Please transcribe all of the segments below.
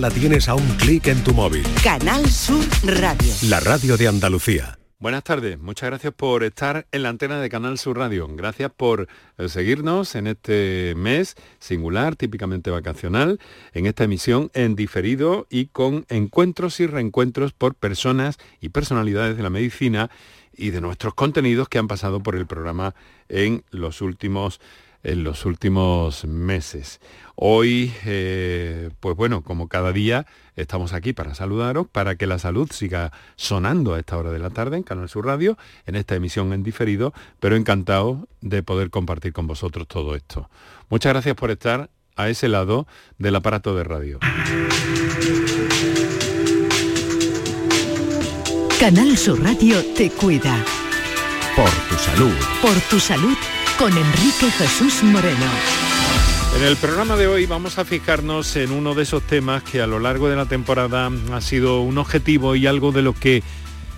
La tienes a un clic en tu móvil. Canal Sur Radio. La radio de Andalucía. Buenas tardes, muchas gracias por estar en la antena de Canal Sur Radio. Gracias por eh, seguirnos en este mes singular, típicamente vacacional, en esta emisión en diferido y con encuentros y reencuentros por personas y personalidades de la medicina y de nuestros contenidos que han pasado por el programa en los últimos en los últimos meses. Hoy, eh, pues bueno, como cada día, estamos aquí para saludaros, para que la salud siga sonando a esta hora de la tarde en Canal Sur Radio, en esta emisión en diferido, pero encantado de poder compartir con vosotros todo esto. Muchas gracias por estar a ese lado del aparato de radio. Canal Sur Radio te cuida. Por tu salud. Por tu salud con Enrique Jesús Moreno. En el programa de hoy vamos a fijarnos en uno de esos temas que a lo largo de la temporada ha sido un objetivo y algo de lo que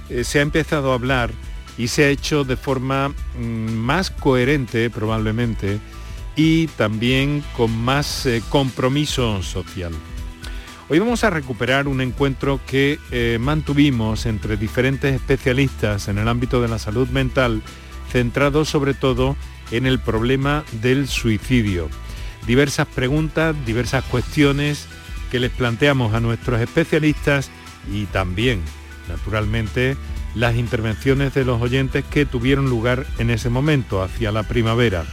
eh, se ha empezado a hablar y se ha hecho de forma mm, más coherente probablemente y también con más eh, compromiso social. Hoy vamos a recuperar un encuentro que eh, mantuvimos entre diferentes especialistas en el ámbito de la salud mental, centrado sobre todo en el problema del suicidio. Diversas preguntas, diversas cuestiones que les planteamos a nuestros especialistas y también, naturalmente, las intervenciones de los oyentes que tuvieron lugar en ese momento, hacia la primavera.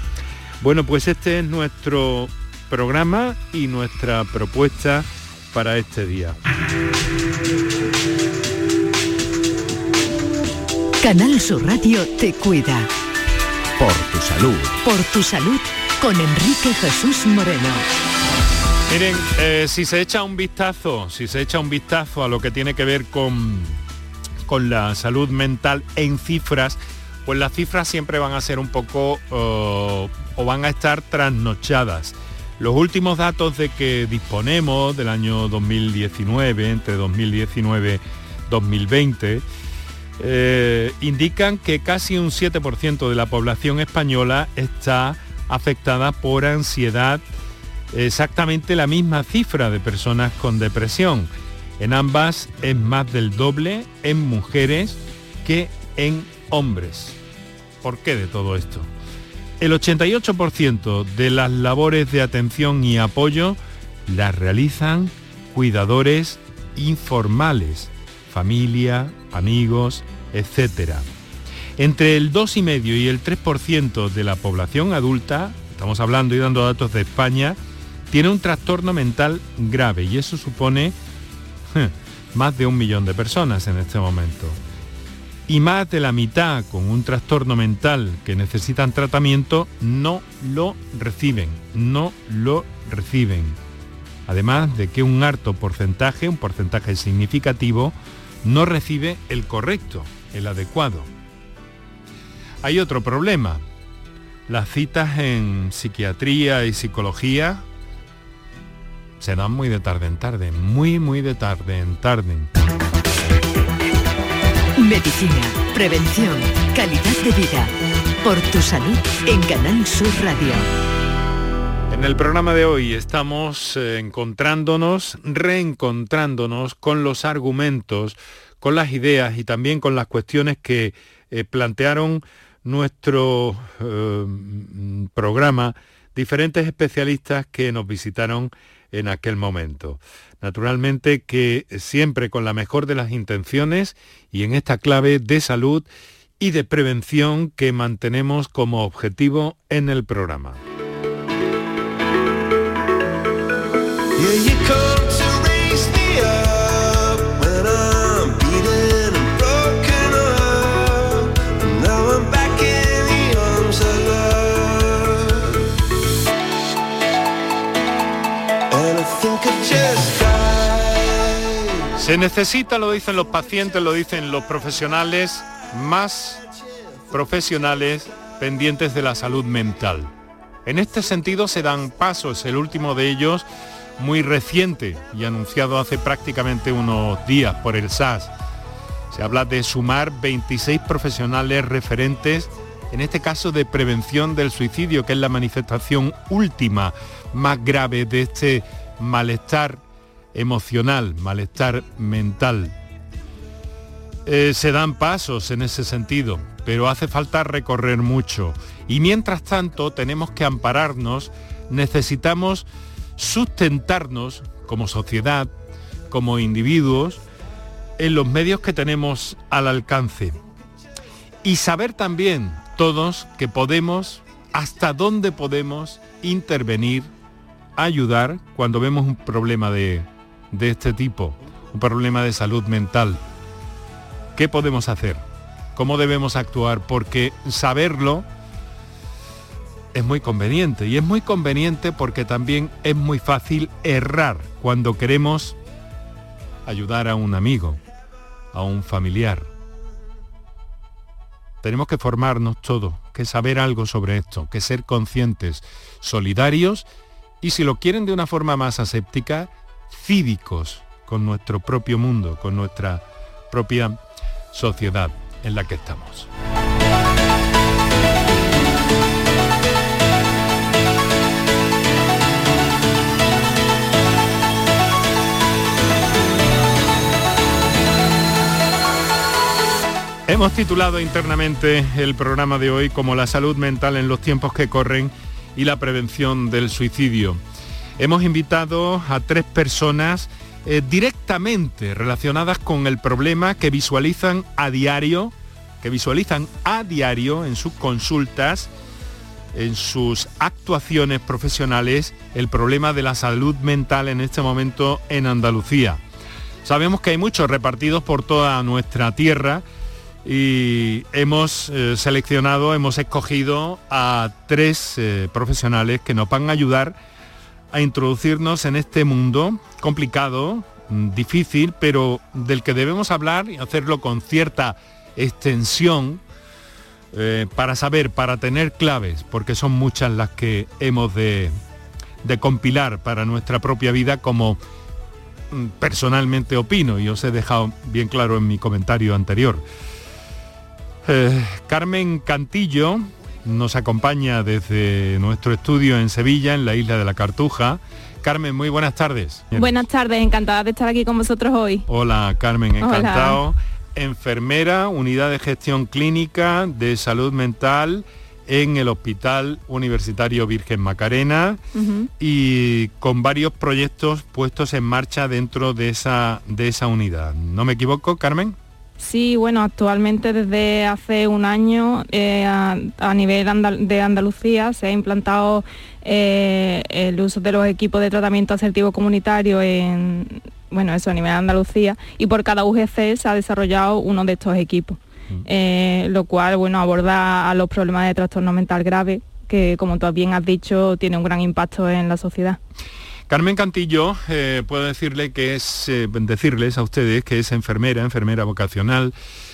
Bueno, pues este es nuestro programa y nuestra propuesta para este día. Canal Sur Radio te cuida. Por tu salud. Por tu salud con Enrique Jesús Moreno. Miren, eh, si se echa un vistazo, si se echa un vistazo a lo que tiene que ver con, con la salud mental en cifras, pues las cifras siempre van a ser un poco eh, o van a estar trasnochadas. Los últimos datos de que disponemos del año 2019, entre 2019 2020, eh, indican que casi un 7% de la población española está afectada por ansiedad, exactamente la misma cifra de personas con depresión. En ambas es más del doble en mujeres que en hombres. ¿Por qué de todo esto? El 88% de las labores de atención y apoyo las realizan cuidadores informales, familia, amigos, etc. Entre el 2,5 y el 3% de la población adulta, estamos hablando y dando datos de España, tiene un trastorno mental grave y eso supone más de un millón de personas en este momento. Y más de la mitad con un trastorno mental que necesitan tratamiento no lo reciben, no lo reciben. Además de que un harto porcentaje, un porcentaje significativo, no recibe el correcto, el adecuado. Hay otro problema. Las citas en psiquiatría y psicología se dan muy de tarde en tarde, muy, muy de tarde en tarde. Medicina, prevención, calidad de vida. Por tu salud en Canal Sur Radio. En el programa de hoy estamos eh, encontrándonos, reencontrándonos con los argumentos, con las ideas y también con las cuestiones que eh, plantearon nuestro eh, programa diferentes especialistas que nos visitaron en aquel momento. Naturalmente que siempre con la mejor de las intenciones y en esta clave de salud y de prevención que mantenemos como objetivo en el programa. Se necesita, lo dicen los pacientes, lo dicen los profesionales, más profesionales pendientes de la salud mental. En este sentido se dan pasos, el último de ellos muy reciente y anunciado hace prácticamente unos días por el SAS. Se habla de sumar 26 profesionales referentes, en este caso de prevención del suicidio, que es la manifestación última más grave de este malestar emocional, malestar mental. Eh, se dan pasos en ese sentido, pero hace falta recorrer mucho. Y mientras tanto tenemos que ampararnos, necesitamos sustentarnos como sociedad, como individuos, en los medios que tenemos al alcance. Y saber también todos que podemos, hasta dónde podemos intervenir, ayudar cuando vemos un problema de, de este tipo, un problema de salud mental. ¿Qué podemos hacer? ¿Cómo debemos actuar? Porque saberlo es muy conveniente y es muy conveniente porque también es muy fácil errar cuando queremos ayudar a un amigo, a un familiar. Tenemos que formarnos todos, que saber algo sobre esto, que ser conscientes, solidarios y si lo quieren de una forma más aséptica, cívicos con nuestro propio mundo, con nuestra propia sociedad en la que estamos. Hemos titulado internamente el programa de hoy como la salud mental en los tiempos que corren y la prevención del suicidio. Hemos invitado a tres personas eh, directamente relacionadas con el problema que visualizan a diario, que visualizan a diario en sus consultas, en sus actuaciones profesionales, el problema de la salud mental en este momento en Andalucía. Sabemos que hay muchos repartidos por toda nuestra tierra, y hemos eh, seleccionado, hemos escogido a tres eh, profesionales que nos van a ayudar a introducirnos en este mundo complicado, mm, difícil, pero del que debemos hablar y hacerlo con cierta extensión eh, para saber, para tener claves, porque son muchas las que hemos de, de compilar para nuestra propia vida como mm, personalmente opino y os he dejado bien claro en mi comentario anterior. Eh, Carmen Cantillo nos acompaña desde nuestro estudio en Sevilla, en la isla de la Cartuja. Carmen, muy buenas tardes. Buenas tardes, encantada de estar aquí con vosotros hoy. Hola Carmen, encantado. Enfermera, unidad de gestión clínica de salud mental en el Hospital Universitario Virgen Macarena y con varios proyectos puestos en marcha dentro de esa, de esa unidad. ¿No me equivoco, Carmen? Sí, bueno, actualmente desde hace un año eh, a, nivel de Andalucía se ha implantado eh, el uso de los equipos de tratamiento asertivo comunitario en, bueno, eso a nivel de Andalucía y por cada UGC se ha desarrollado uno de estos equipos, mm. eh, lo cual, bueno, aborda a los problemas de trastorno mental grave que, como tú bien has dicho, tiene un gran impacto en la sociedad. Carmen Cantillo, eh, puedo decirle que es, eh, decirles a ustedes que es enfermera, enfermera vocacional,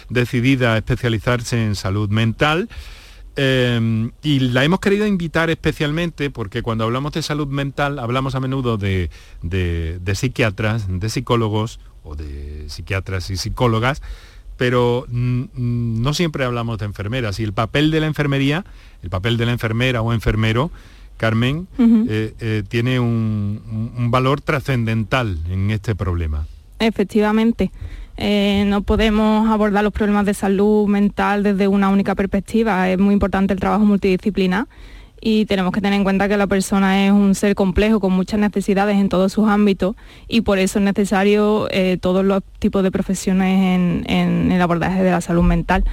decidida a especializarse en salud mental. Eh, y la hemos querido invitar especialmente porque cuando hablamos de salud mental hablamos a menudo de, psiquiatras, de psicólogos o de psiquiatras y psicólogas, pero no siempre hablamos de enfermeras y el papel de la enfermería, el papel de la enfermera o enfermero Carmen, eh, eh, tiene un, valor trascendental en este problema. Efectivamente. Eh, no podemos abordar los problemas de salud mental desde una única perspectiva. Es muy importante el trabajo multidisciplinar y tenemos que tener en cuenta que la persona es un ser complejo con muchas necesidades en todos sus ámbitos y por eso es necesario todos los tipos de profesiones en, el abordaje de la salud mental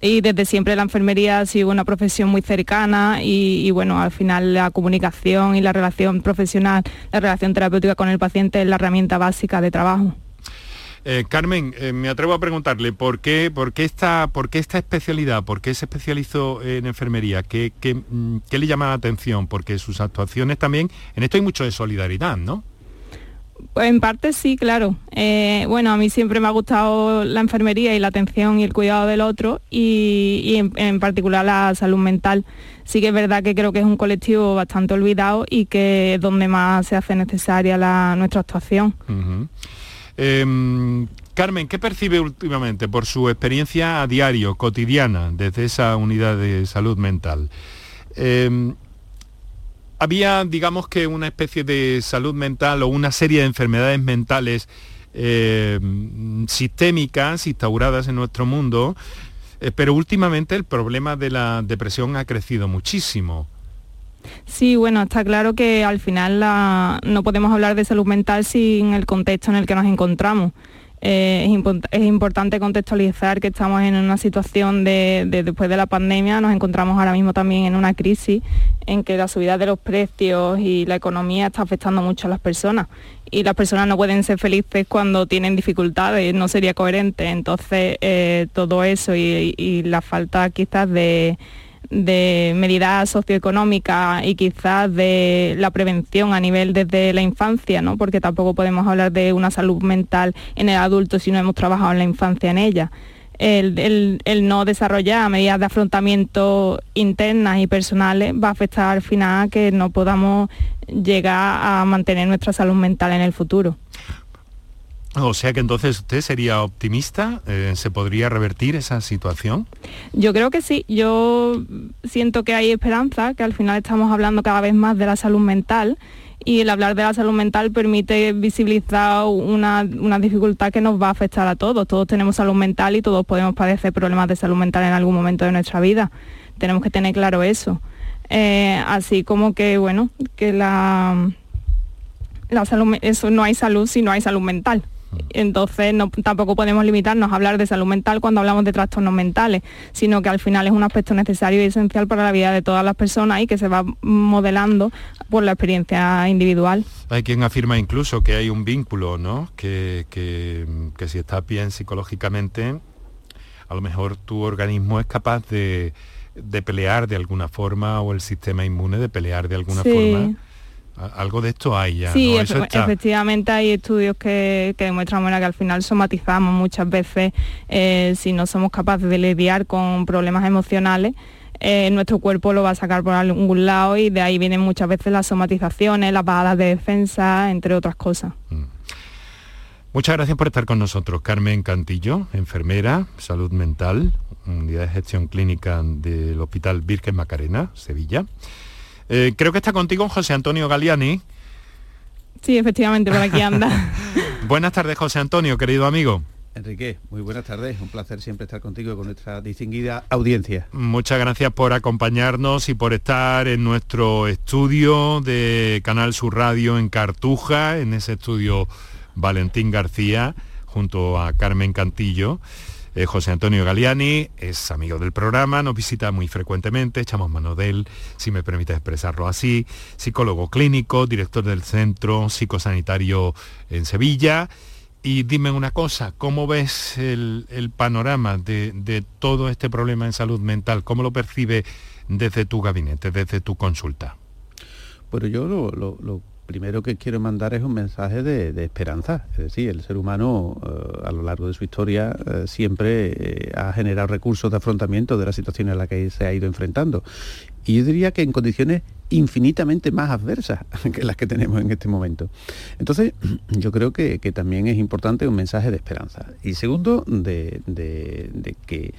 y desde siempre la enfermería ha sido una profesión muy cercana y, bueno, al final la comunicación y la relación profesional, la relación terapéutica con el paciente es la herramienta básica de trabajo. Eh, Carmen, eh, me atrevo a preguntarle, ¿por qué, por, qué esta, ¿por qué esta especialidad? ¿Por qué se especializó en enfermería? ¿Qué, qué, mm, qué le llama la atención? Porque sus actuaciones también, en esto hay mucho de solidaridad, ¿no? En parte sí, claro. Eh, bueno, a mí siempre me ha gustado la enfermería y la atención y el cuidado del otro y, en, particular la salud mental. Sí que es verdad que creo que es un colectivo bastante olvidado y que es donde más se hace necesaria nuestra actuación. Em, Carmen, ¿qué percibe últimamente por su experiencia a diario, cotidiana, desde esa unidad de salud mental? Em, había, digamos que una especie de salud mental o una serie de enfermedades mentales eh, sistémicas instauradas en nuestro mundo, eh, pero últimamente el problema de la depresión ha crecido muchísimo. Sí, bueno, está claro que al final no podemos hablar de salud mental sin el contexto en el que nos encontramos. Eh, es, importante contextualizar que estamos en una situación de, después de la pandemia, nos encontramos ahora mismo también en una crisis en que la subida de los precios y la economía está afectando mucho a las personas y las personas no pueden ser felices cuando tienen dificultades, no sería coherente. Entonces, eh, todo eso y la falta quizás de de medidas socioeconómicas y quizás de la prevención a nivel desde la infancia, ¿no? porque tampoco podemos hablar de una salud mental en el adulto si no hemos trabajado en la infancia en ella. El, no desarrollar medidas de afrontamiento internas y personales va a afectar al final a que no podamos llegar a mantener nuestra salud mental en el futuro. O sea que entonces usted sería optimista, eh, ¿se podría revertir esa situación? Yo creo que sí, yo siento que hay esperanza, que al final estamos hablando cada vez más de la salud mental y el hablar de la salud mental permite visibilizar una, dificultad que nos va a afectar a todos. Todos tenemos salud mental y todos podemos padecer problemas de salud mental en algún momento de nuestra vida. Tenemos que tener claro eso. Eh, así como que, bueno, que la, la salud, eso no hay salud si no hay salud mental. Entonces tampoco podemos limitarnos a hablar de salud mental cuando hablamos de trastornos mentales, sino que al final es un aspecto necesario y esencial para la vida de todas las personas y que se va modelando por la experiencia individual. Hay quien afirma incluso que hay un vínculo, ¿no? Que, que, si estás bien psicológicamente, a lo mejor tu organismo es capaz de, pelear de alguna forma o el sistema inmune de pelear de alguna forma algo de esto hay ya. Sí, efectivamente hay estudios que, demuestran que al final somatizamos muchas veces eh, si no somos capaces de lidiar con problemas emocionales. Eh, nuestro cuerpo lo va a sacar por algún lado y de ahí vienen muchas veces las somatizaciones, las bajadas de defensa, entre otras cosas. Mm. Muchas gracias por estar con nosotros. Carmen Cantillo, enfermera, salud mental, unidad de gestión clínica del Hospital Virgen Macarena, Sevilla. Eh, creo que está contigo José Antonio Galiani. Sí, efectivamente, por aquí anda. buenas tardes, José Antonio, querido amigo. Enrique, muy buenas tardes. Un placer siempre estar contigo con nuestra distinguida audiencia. Muchas gracias por acompañarnos y por estar en nuestro estudio de Canal Sur Radio en Cartuja, en ese estudio Valentín García, junto a Carmen Cantillo. Eh, José Antonio Galiani es amigo del programa, nos visita muy frecuentemente, echamos mano de él, si me permite expresarlo así, psicólogo clínico, director del Centro Psicosanitario en Sevilla. Y dime una cosa, ¿cómo ves el, panorama de, todo este problema en salud mental? ¿Cómo lo percibe desde tu gabinete, desde tu consulta? Bueno, yo lo primero que quiero mandar es un mensaje de, esperanza. Es decir, el ser humano eh, a lo largo de su historia eh, siempre eh, ha generado recursos de afrontamiento de la situación en la que se ha ido enfrentando. Y yo diría que en condiciones infinitamente más adversas que las que tenemos en este momento. Entonces, yo creo que, también es importante un mensaje de esperanza. Y segundo, de, que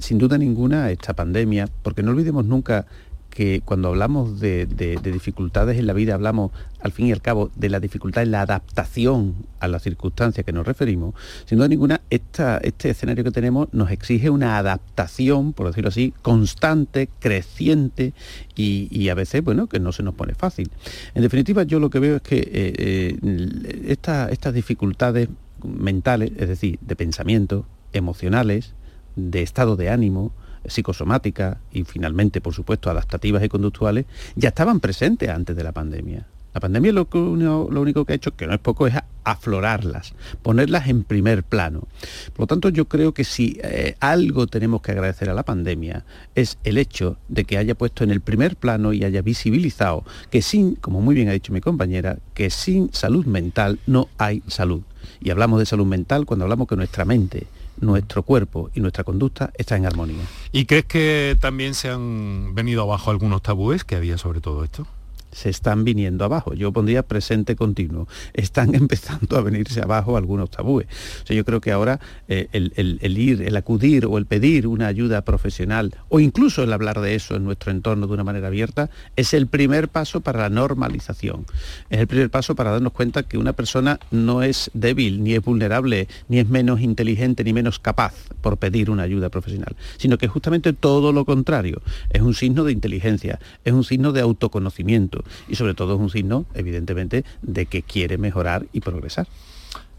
sin duda ninguna esta pandemia, porque no olvidemos nunca que cuando hablamos de, dificultades en la vida, hablamos al fin y al cabo de la dificultad en la adaptación a las circunstancias que nos referimos, sin duda ninguna, este escenario que tenemos nos exige una adaptación, por decirlo así, constante, creciente y, a veces, bueno, que no se nos pone fácil. En definitiva, yo lo que veo es que eh, eh, estas dificultades mentales, es decir, de pensamiento, emocionales, de estado de ánimo, psicosomáticas y finalmente, por supuesto, adaptativas y conductuales, ya estaban presentes antes de la pandemia. La pandemia lo, lo único que ha hecho, que no es poco, es aflorarlas, ponerlas en primer plano. Por lo tanto, yo creo que si eh, algo tenemos que agradecer a la pandemia es el hecho de que haya puesto en el primer plano y haya visibilizado que sin, como muy bien ha dicho mi compañera, que sin salud mental no hay salud. Y hablamos de salud mental cuando hablamos que nuestra mente nuestro cuerpo y nuestra conducta está en armonía. ¿Y crees que también se han venido abajo algunos tabúes que había sobre todo esto? Se están viniendo abajo. Yo pondría presente continuo. Están empezando a venirse abajo algunos tabúes. Yo creo que ahora eh, el, ir, el acudir o el pedir una ayuda profesional o incluso el hablar de eso en nuestro entorno de una manera abierta es el primer paso para la normalización. Es el primer paso para darnos cuenta que una persona no es débil, ni es vulnerable, ni es menos inteligente, ni menos capaz por pedir una ayuda profesional, sino que justamente todo lo contrario. Es un signo de inteligencia, es un signo de autoconocimiento y sobre todo es un signo, evidentemente, de que quiere mejorar y progresar.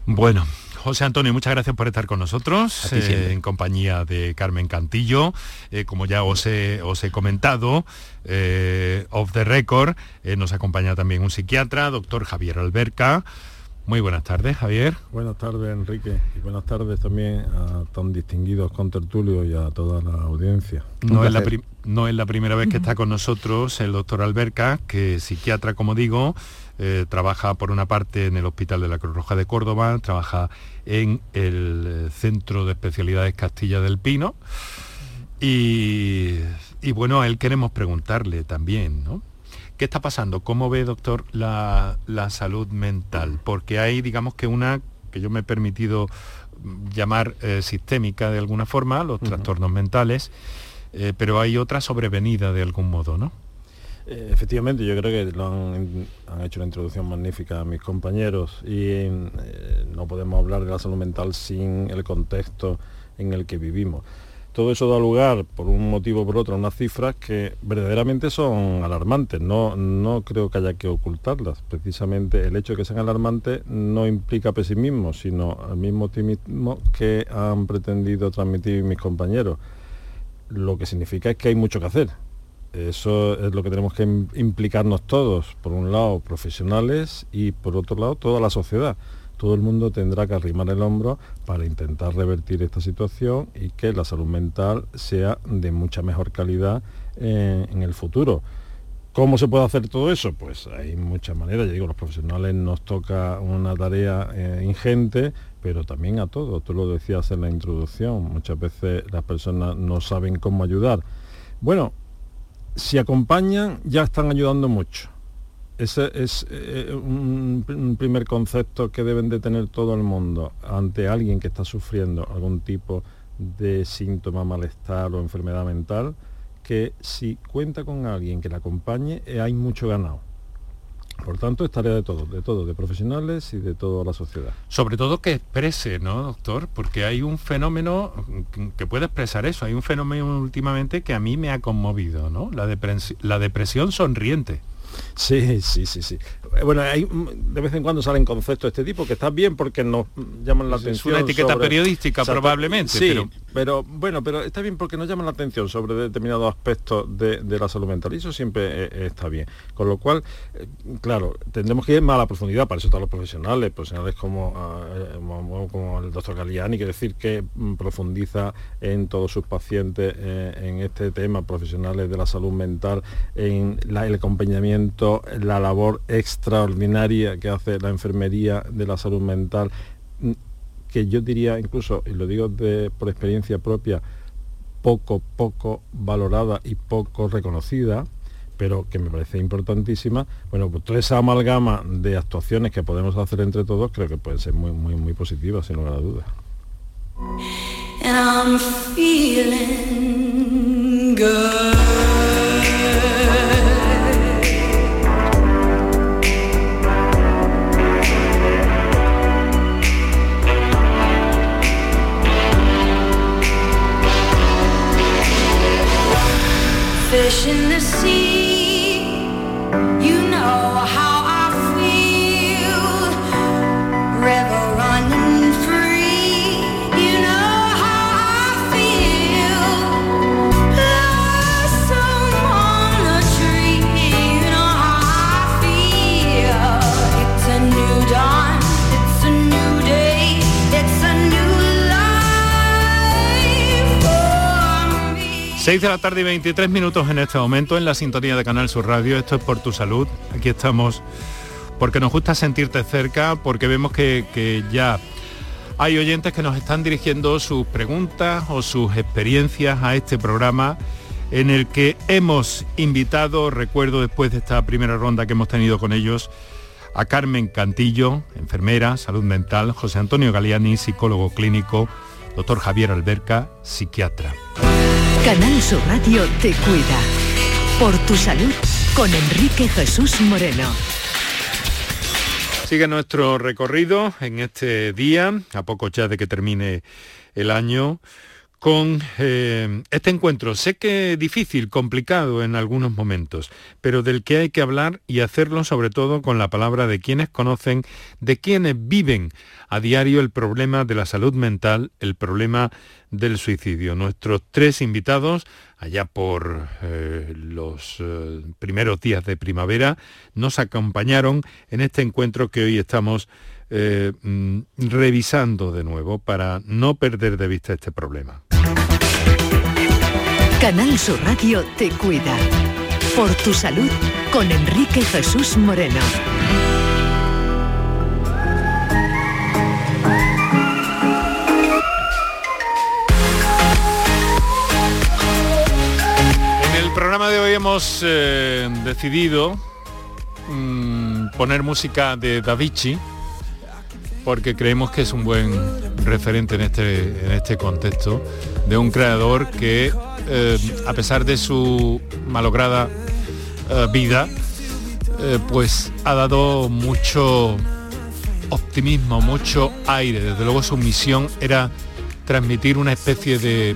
Bueno, José Antonio, muchas gracias por estar con nosotros eh, en compañía de Carmen Cantillo. Eh, como ya os he, comentado, eh, off the record, nos acompaña también un psiquiatra, doctor Javier Alberca. Muy buenas tardes, Javier. Buenas tardes, Enrique, y buenas tardes también a tan distinguidos contertulios y a toda la audiencia. No es la, no es la, primera vez que está con nosotros el doctor Alberca, que es psiquiatra, como digo, eh, trabaja por una parte en el Hospital de la Cruz Roja de Córdoba, trabaja en el eh, Centro de Especialidades Castilla del Pino. Y, bueno, a él queremos preguntarle también, ¿no? ¿Qué está pasando? ¿Cómo ve, doctor, la, salud mental? Porque hay, digamos que una que yo me he permitido llamar eh, sistémica de alguna forma, los trastornos mentales, pero hay otra sobrevenida de algún modo, ¿no? Eh, efectivamente, yo creo que lo han, hecho una introducción magnífica a mis compañeros y eh, no podemos hablar de la salud mental sin el contexto en el que vivimos. Todo eso da lugar, por un motivo o por otro, a unas cifras que verdaderamente son alarmantes. No, no creo que haya que ocultarlas. Precisamente el hecho de que sean alarmantes no implica pesimismo, sino el mismo optimismo que han pretendido transmitir mis compañeros. Lo que significa es que hay mucho que hacer eso es lo que tenemos que implicarnos todos, por un lado profesionales y por otro lado toda la sociedad. Todo el mundo tendrá que arrimar el hombro para intentar revertir esta situación y que la salud mental sea de mucha mejor calidad en, el futuro. ¿Cómo se puede hacer todo eso? Pues hay muchas maneras. Ya digo, los profesionales nos toca una tarea eh, ingente, pero también a todos. Tú lo decías en la introducción. Muchas veces las personas no saben cómo ayudar. Bueno, si acompañan ya están ayudando mucho. Ese es eh, un, primer concepto que deben de tener todo el mundo ante alguien que está sufriendo algún tipo de síntoma, malestar o enfermedad mental, que si cuenta con alguien que la acompañe, eh, hay mucho ganado. Por tanto, es tarea de todos, de todos, de profesionales y de toda la sociedad. Sobre todo que exprese, ¿no, doctor? Porque hay un fenómeno que puede expresar eso. Hay un fenómeno últimamente que a mí me ha conmovido, ¿no? La depresión sonriente. Sí, sí, sí, sí. Eh, bueno, hay, de vez en cuando salen conceptos de este tipo que está bien porque nos llaman la atención. Es una etiqueta periodística probablemente. Sí, pero... bueno, pero está bien porque nos llaman la atención sobre determinados aspectos de, la salud mental y eso siempre eh, está bien. Con lo cual, eh, claro, tendremos que ir más a la profundidad, para eso están los profesionales, profesionales como, como, el doctor Galiani, que decir que mm, profundiza en todos sus pacientes en este tema, profesionales de la salud mental, en el acompañamiento, la labor extra extraordinaria que hace la enfermería de la salud mental, mm, que yo diría incluso, y lo digo de, por experiencia propia, poco, poco valorada y poco reconocida, pero que me parece importantísima, bueno, pues toda esa amalgama de actuaciones que podemos hacer entre todos creo que pueden ser muy, muy, muy positivas, sin lugar a dudas. 6 de la tarde y 23 minutos en este momento en la sintonía de Canal Sur Radio. Esto es por tu salud. Aquí estamos porque nos gusta sentirte cerca, porque vemos que, ya hay oyentes que nos están dirigiendo sus preguntas o sus experiencias a este programa en el que hemos invitado, recuerdo después de esta primera ronda que hemos tenido con ellos, a Carmen Cantillo, enfermera, salud mental, José Antonio Galiani, psicólogo clínico, doctor Javier Alberca, psiquiatra. Canal Sur Radio te cuida. Por tu salud con Enrique Jesús Moreno. Sigue nuestro recorrido en este día, a poco ya de que termine el año, con eh, este encuentro. Sé que difícil, complicado en algunos momentos, pero del que hay que hablar y hacerlo sobre todo con la palabra de quienes conocen, de quienes viven a diario el problema de la salud mental, el problema del suicidio. Nuestros tres invitados, allá por eh, los eh, primeros días de primavera, nos acompañaron en este encuentro que hoy estamos mm, revisando de nuevo para no perder de vista este problema. Canal Sur Radio te cuida. Por tu salud con Enrique Jesús Moreno. En el programa de hoy hemos eh, decidido mm, poner música de Davichi porque creemos que es un buen referente en este, en este contexto de un creador que eh, a pesar de su malograda eh, vida, eh, pues ha dado mucho optimismo, mucho aire. Desde luego su misión era transmitir una especie de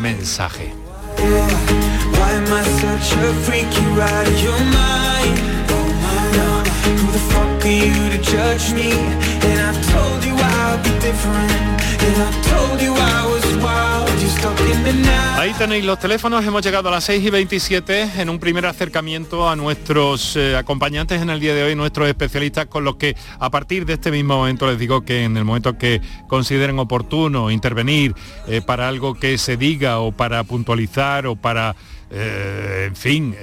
mensaje. Ahí tenéis los teléfonos, hemos llegado a las 6 y 27 en un primer acercamiento a nuestros eh, acompañantes en el día de hoy, nuestros especialistas, con los que a partir de este mismo momento les digo que en el momento que consideren oportuno intervenir eh, para algo que se diga o para puntualizar o para, eh, en fin,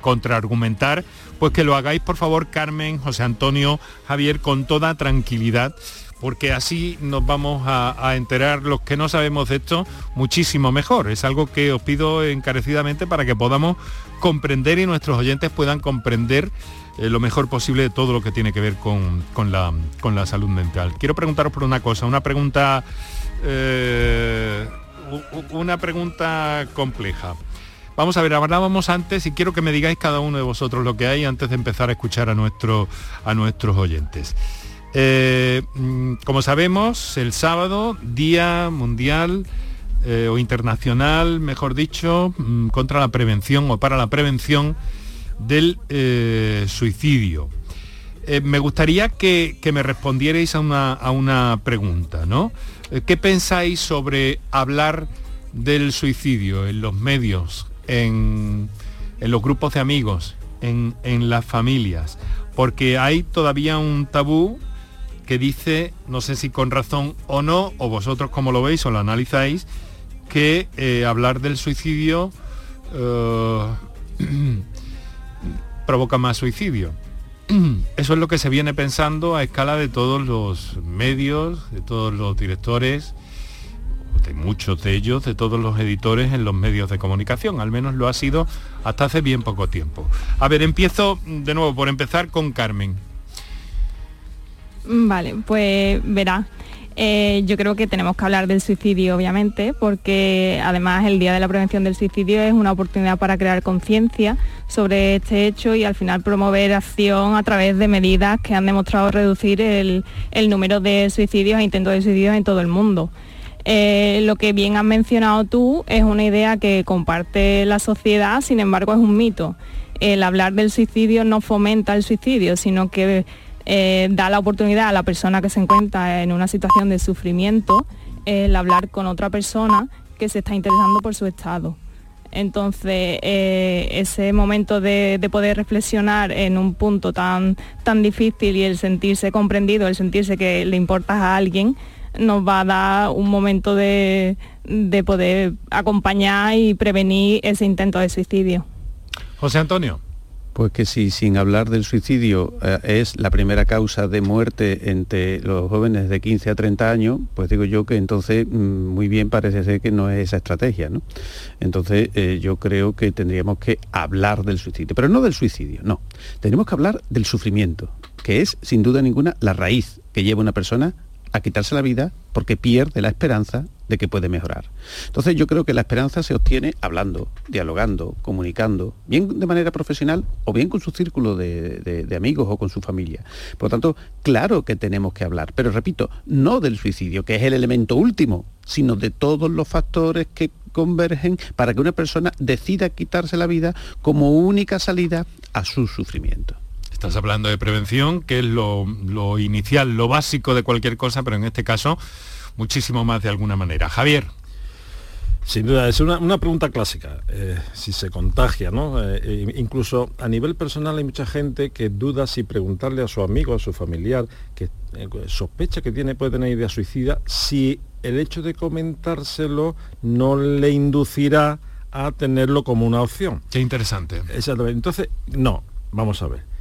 contraargumentar, pues que lo hagáis por favor Carmen, José Antonio, Javier, con toda tranquilidad porque así nos vamos a, enterar los que no sabemos de esto muchísimo mejor. Es algo que os pido encarecidamente para que podamos comprender y nuestros oyentes puedan comprender eh, lo mejor posible de todo lo que tiene que ver con, la, con la, salud mental. Quiero preguntaros por una cosa, una pregunta, eh, una pregunta compleja. Vamos a ver, hablábamos antes y quiero que me digáis cada uno de vosotros lo que hay antes de empezar a escuchar a, nuestro, a nuestros oyentes. Eh, mm, como sabemos, el sábado, Día Mundial eh, o Internacional, mejor dicho, mm, contra la prevención o para la prevención del eh, suicidio. me gustaría que, me respondierais a una, a una pregunta, ¿no? ¿Qué pensáis sobre hablar del suicidio en los medios, en, los grupos de amigos, en, las familias, porque hay todavía un tabú que dice, no sé si con razón o no, o vosotros como lo veis o lo analizáis, que eh, hablar del suicidio eh, provoca más suicidio. Eso es lo que se viene pensando a escala de todos los medios, de todos los directores, de muchos de ellos, de todos los editores en los medios de comunicación. Al menos lo ha sido hasta hace bien poco tiempo. A ver, empiezo de nuevo por empezar con Carmen. Vale, pues verá. Eh, yo creo que tenemos que hablar del suicidio, obviamente, porque además el Día de la Prevención del Suicidio es una oportunidad para crear conciencia sobre este hecho y al final promover acción a través de medidas que han demostrado reducir el, el número de suicidios e intentos de suicidio en todo el mundo. Eh, lo que bien has mencionado tú es una idea que comparte la sociedad, sin embargo es un mito. El hablar del suicidio no fomenta el suicidio, sino que eh, da la oportunidad a la persona que se encuentra en una situación de sufrimiento el hablar con otra persona que se está interesando por su estado. Entonces, eh, ese momento de, poder reflexionar en un punto tan, tan difícil y el sentirse comprendido, el sentirse que le importas a alguien, nos va a dar un momento de, poder acompañar y prevenir ese intento de suicidio. José Antonio. Pues que si sin hablar del suicidio eh, es la primera causa de muerte entre los jóvenes de 15 a 30 años, pues digo yo que entonces mm, muy bien parece ser que no es esa estrategia, ¿no? Entonces eh, yo creo que tendríamos que hablar del suicidio, pero no del suicidio, no. Tenemos que hablar del sufrimiento, que es sin duda ninguna la raíz que lleva una persona a quitarse la vida porque pierde la esperanza de que puede mejorar. Entonces yo creo que la esperanza se obtiene hablando, dialogando, comunicando, bien de manera profesional o bien con su círculo de, amigos o con su familia. Por lo tanto, claro que tenemos que hablar, pero repito, no del suicidio, que es el elemento último, sino de todos los factores que convergen para que una persona decida quitarse la vida como única salida a su sufrimiento. Estás hablando de prevención, que es lo, lo inicial, lo básico de cualquier cosa, pero en este caso muchísimo más de alguna manera. Javier. Sin duda, es una, pregunta clásica, eh, si se contagia, ¿no? Eh, eh, incluso a nivel personal hay mucha gente que duda si preguntarle a su amigo, a su familiar, que sospecha que tiene, puede tener idea suicida, si el hecho de comentárselo no le inducirá a tenerlo como una opción. Qué interesante. Exactamente. Entonces, no, vamos a ver.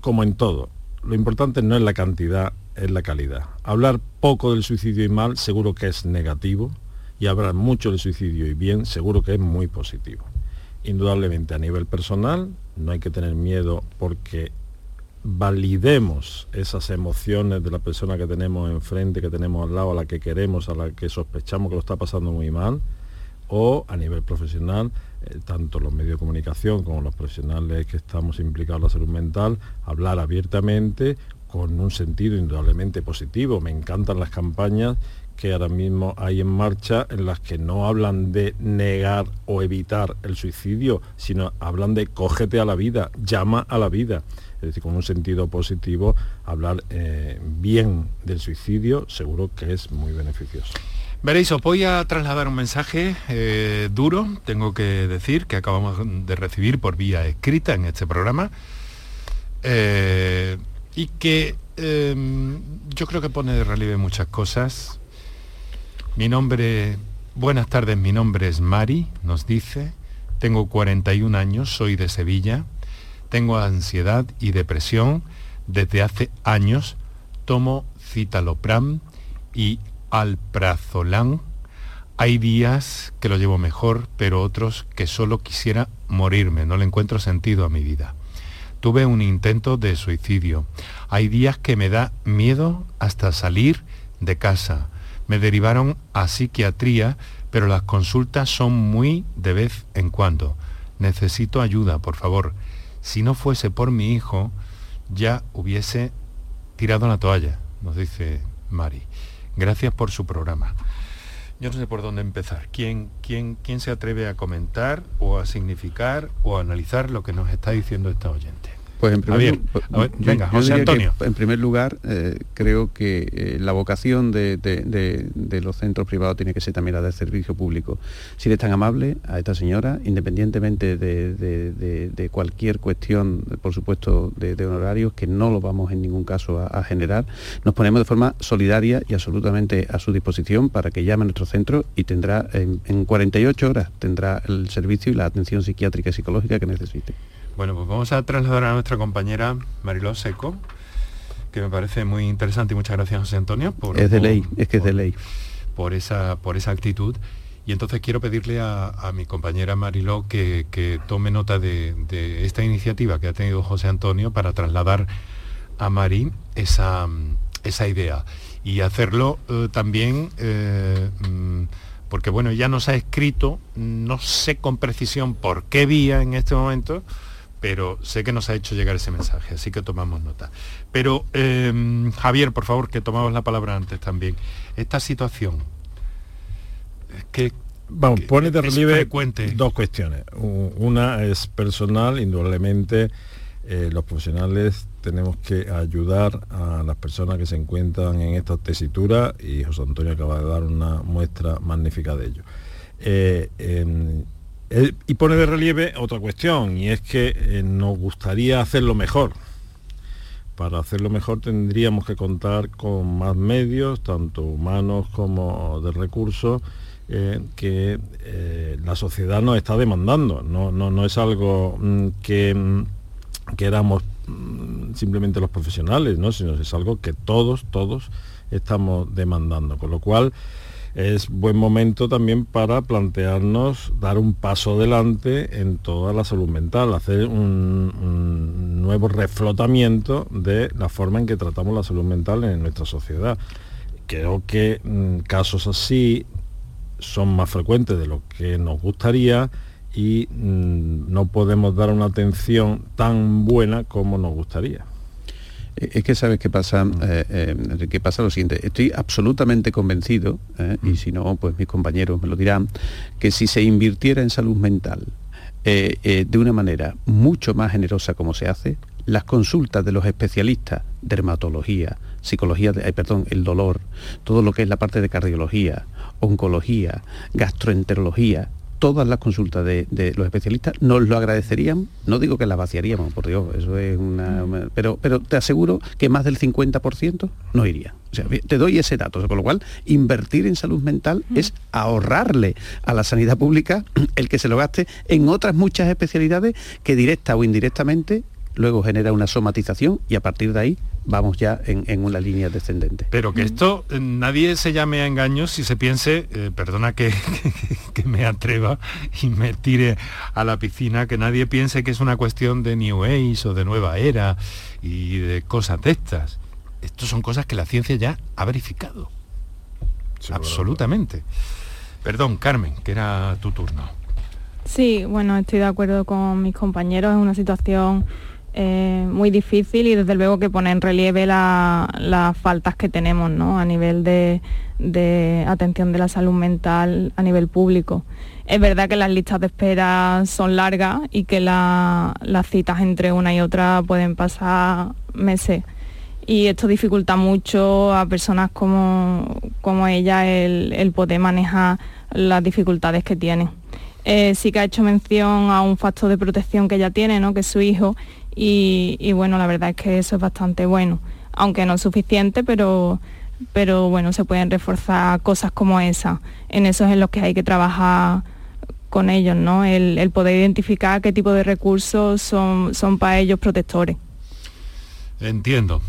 Como en todo, lo importante no es la cantidad, es la calidad. Hablar poco del suicidio y mal seguro que es negativo y hablar mucho del suicidio y bien seguro que es muy positivo. Indudablemente a nivel personal no hay que tener miedo porque validemos esas emociones de la persona que tenemos enfrente, que tenemos al lado, a la que queremos, a la que sospechamos que lo está pasando muy mal, o a nivel profesional, eh, tanto los medios de comunicación como los profesionales que estamos implicados en la salud mental, hablar abiertamente, con un sentido indudablemente positivo. Me encantan las campañas que ahora mismo hay en marcha en las que no hablan de negar o evitar el suicidio, sino hablan de cógete a la vida, llama a la vida. Es decir, con un sentido positivo, hablar eh, bien del suicidio seguro que es muy beneficioso. Veréis, os voy a trasladar un mensaje eh, duro, tengo que decir, que acabamos de recibir por vía escrita en este programa. Eh, y que em, yo creo que pone de relieve muchas cosas. Mi nombre, buenas tardes, mi nombre es Mari, nos dice, tengo 41 años, soy de Sevilla, tengo ansiedad y depresión desde hace años, tomo citalopram y alprazolam. Hay días que lo llevo mejor, pero otros que solo quisiera morirme, no le encuentro sentido a mi vida. Tuve un intento de suicidio. Hay días que me da miedo hasta salir de casa. Me derivaron a psiquiatría, pero las consultas son muy de vez en cuando. Necesito ayuda, por favor. Si no fuese por mi hijo, ya hubiese tirado la toalla, nos dice Mari. Gracias por su programa. Yo no sé por dónde empezar. ¿Quién, quién, quién se atreve a comentar o a significar o a analizar lo que nos está diciendo esta oyente? Pues en primer, venga, José Antonio. en primer lugar, eh, creo que eh, la vocación de, los centros privados tiene que ser también la del servicio público. Si eres tan amable a esta señora, independientemente de, cualquier cuestión, por supuesto, de, honorarios, que no lo vamos en ningún caso a, generar, nos ponemos de forma solidaria y absolutamente a su disposición para que llame a nuestro centro y tendrá, en, en 48 horas, tendrá el servicio y la atención psiquiátrica y psicológica que necesite. Bueno, pues vamos a trasladar a nuestra compañera Mariló Seco, que me parece muy interesante y muchas gracias José Antonio por... Es de ley, es que es de ley. Por esa, por esa actitud. Y entonces quiero pedirle a, mi compañera Mariló que, tome nota de, esta iniciativa que ha tenido José Antonio para trasladar a Mari esa, esa idea y hacerlo eh, también eh, mm, porque bueno, ya nos ha escrito, no sé con precisión por qué vía en este momento, pero sé que nos ha hecho llegar ese mensaje, así que tomamos nota. Pero em, Javier, por favor, que tomamos la palabra antes también. Esta situación, que Vamos, pone de relieve dos cuestiones. Una es personal, indudablemente eh, los profesionales tenemos que ayudar a las personas que se encuentran en esta tesitura y José Antonio acaba de dar una muestra magnífica de ello. Eh, y pone de relieve otra cuestión, y es que eh, nos gustaría hacerlo mejor. Para hacerlo mejor tendríamos que contar con más medios, tanto humanos como de recursos, eh, que eh, la sociedad nos está demandando. No, no, no es algo mm, que, mm, que éramos mm, simplemente los profesionales, ¿no? sino es algo que todos, todos estamos demandando. Con lo cual es buen momento también para plantearnos dar un paso adelante en toda la salud mental, hacer un, nuevo reflotamiento de la forma en que tratamos la salud mental en nuestra sociedad. Creo que mm, casos así son más frecuentes de lo que nos gustaría y mm, no podemos dar una atención tan buena como nos gustaría. Eh, es que sabes qué pasa, mm. eh, eh pasa lo siguiente. Estoy absolutamente convencido, eh, y mm. si no, pues mis compañeros me lo dirán, que si se invirtiera en salud mental de una manera mucho más generosa como se hace, las consultas de los especialistas, dermatología, psicología, perdón, el dolor, todo lo que es la parte de cardiología, oncología, gastroenterología, todas las consultas de, los especialistas nos lo agradecerían, no digo que las vaciaríamos, por Dios, eso es una... Pero, pero te aseguro que más del 50% no iría. O sea, te doy ese dato, con lo cual invertir en salud mental es ahorrarle a la sanidad pública el que se lo gaste en otras muchas especialidades que directa o indirectamente luego genera una somatización y a partir de ahí vamos ya en, una línea descendente. Pero que esto eh, nadie se llame a engaños si se piense, eh, perdona que, que, me atreva y me tire a la piscina, que nadie piense que es una cuestión de New Age o de nueva era y de cosas de estas. Estas son cosas que la ciencia ya ha verificado. Absolutamente. Perdón, Carmen, que era tu turno. Sí, bueno, estoy de acuerdo con mis compañeros, es una situación eh, muy difícil y desde luego que pone en relieve las faltas que tenemos a nivel de, atención de la salud mental a nivel público. Es verdad que las listas de espera son largas y que las citas entre una y otra pueden pasar meses. Y esto dificulta mucho a personas como, ella el, poder manejar las dificultades que tienen. Eh, sí que ha hecho mención a un factor de protección que ella tiene, ¿no? que es su hijo, y, bueno, la verdad es que eso es bastante bueno, aunque no es suficiente, pero, pero bueno, se pueden reforzar cosas como esa. En eso es en lo que hay que trabajar con ellos, ¿no? El, poder identificar qué tipo de recursos son, son para ellos protectores. Entiendo.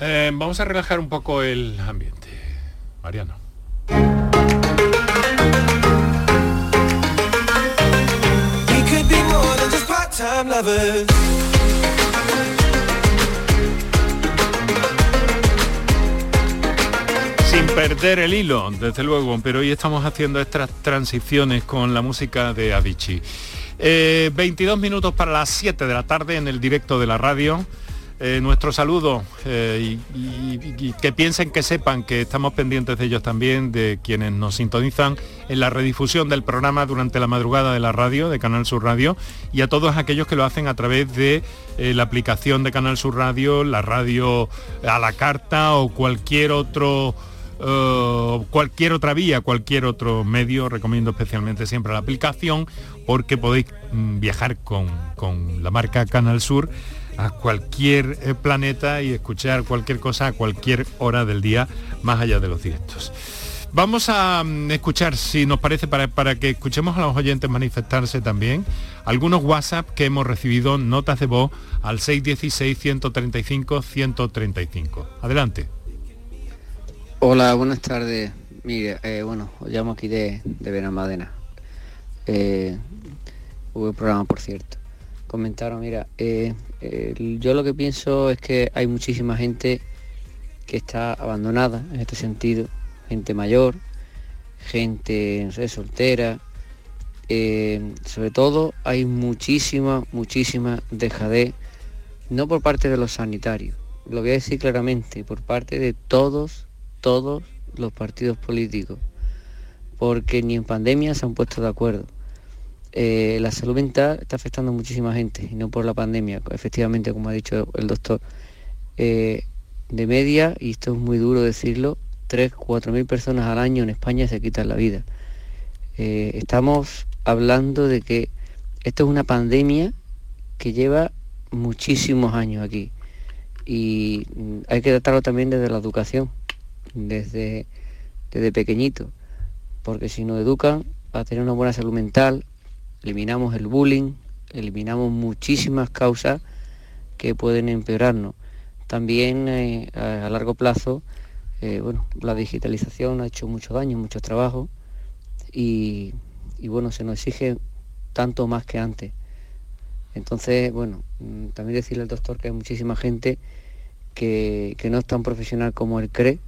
Eh, vamos a relajar un poco el ambiente. Mariano. Sin perder el hilo, desde luego, pero hoy estamos haciendo estas transiciones con la música de Avicii. 22 eh, minutos para las 7 de la tarde en el directo de la radio. Eh, nuestro saludo eh, y, que piensen que sepan que estamos pendientes de ellos también, de quienes nos sintonizan en la redifusión del programa durante la madrugada de la radio, de Canal Sur Radio, y a todos aquellos que lo hacen a través de eh, la aplicación de Canal Sur Radio, la radio a la carta o cualquier otro cualquier otra vía, cualquier otro medio, recomiendo especialmente siempre la aplicación porque podéis mm, viajar con, con la marca Canal Sur a cualquier eh, planeta y escuchar cualquier cosa a cualquier hora del día, más allá de los directos. Vamos a mm, escuchar, si nos parece, para, para, que escuchemos a los oyentes manifestarse también, algunos WhatsApp que hemos recibido, notas de voz al 616-135-135. Adelante. Hola, buenas tardes. Mire, eh, bueno, os llamo aquí de, de Benamadena. Eh, hubo programa, por cierto. Comentaron, mira, yo lo que pienso es que hay muchísima gente que está abandonada en este sentido, gente mayor, gente soltera, eh, sobre todo hay muchísima, muchísima dejadez, no por parte de los sanitarios, lo voy a decir claramente, por parte de todos, todos los partidos políticos, porque ni en pandemia se han puesto de acuerdo. Eh, la salud mental está afectando a muchísima gente y no por la pandemia, efectivamente, como ha dicho el doctor. Eh, de media, y esto es muy duro decirlo, 3, 4 mil personas al año en España se quitan la vida. Eh, estamos hablando de que esto es una pandemia que lleva muchísimos años aquí y hay que tratarlo también desde la educación, desde, desde pequeñito, porque si nos educan a tener una buena salud mental, eliminamos el bullying, eliminamos muchísimas causas que pueden empeorarnos. También eh, a, largo plazo, eh, bueno, la digitalización ha hecho mucho daño, mucho trabajo y, bueno, se nos exige tanto más que antes. Entonces, bueno, mm, también decirle al doctor que hay muchísima gente que, que no es tan profesional como él cree,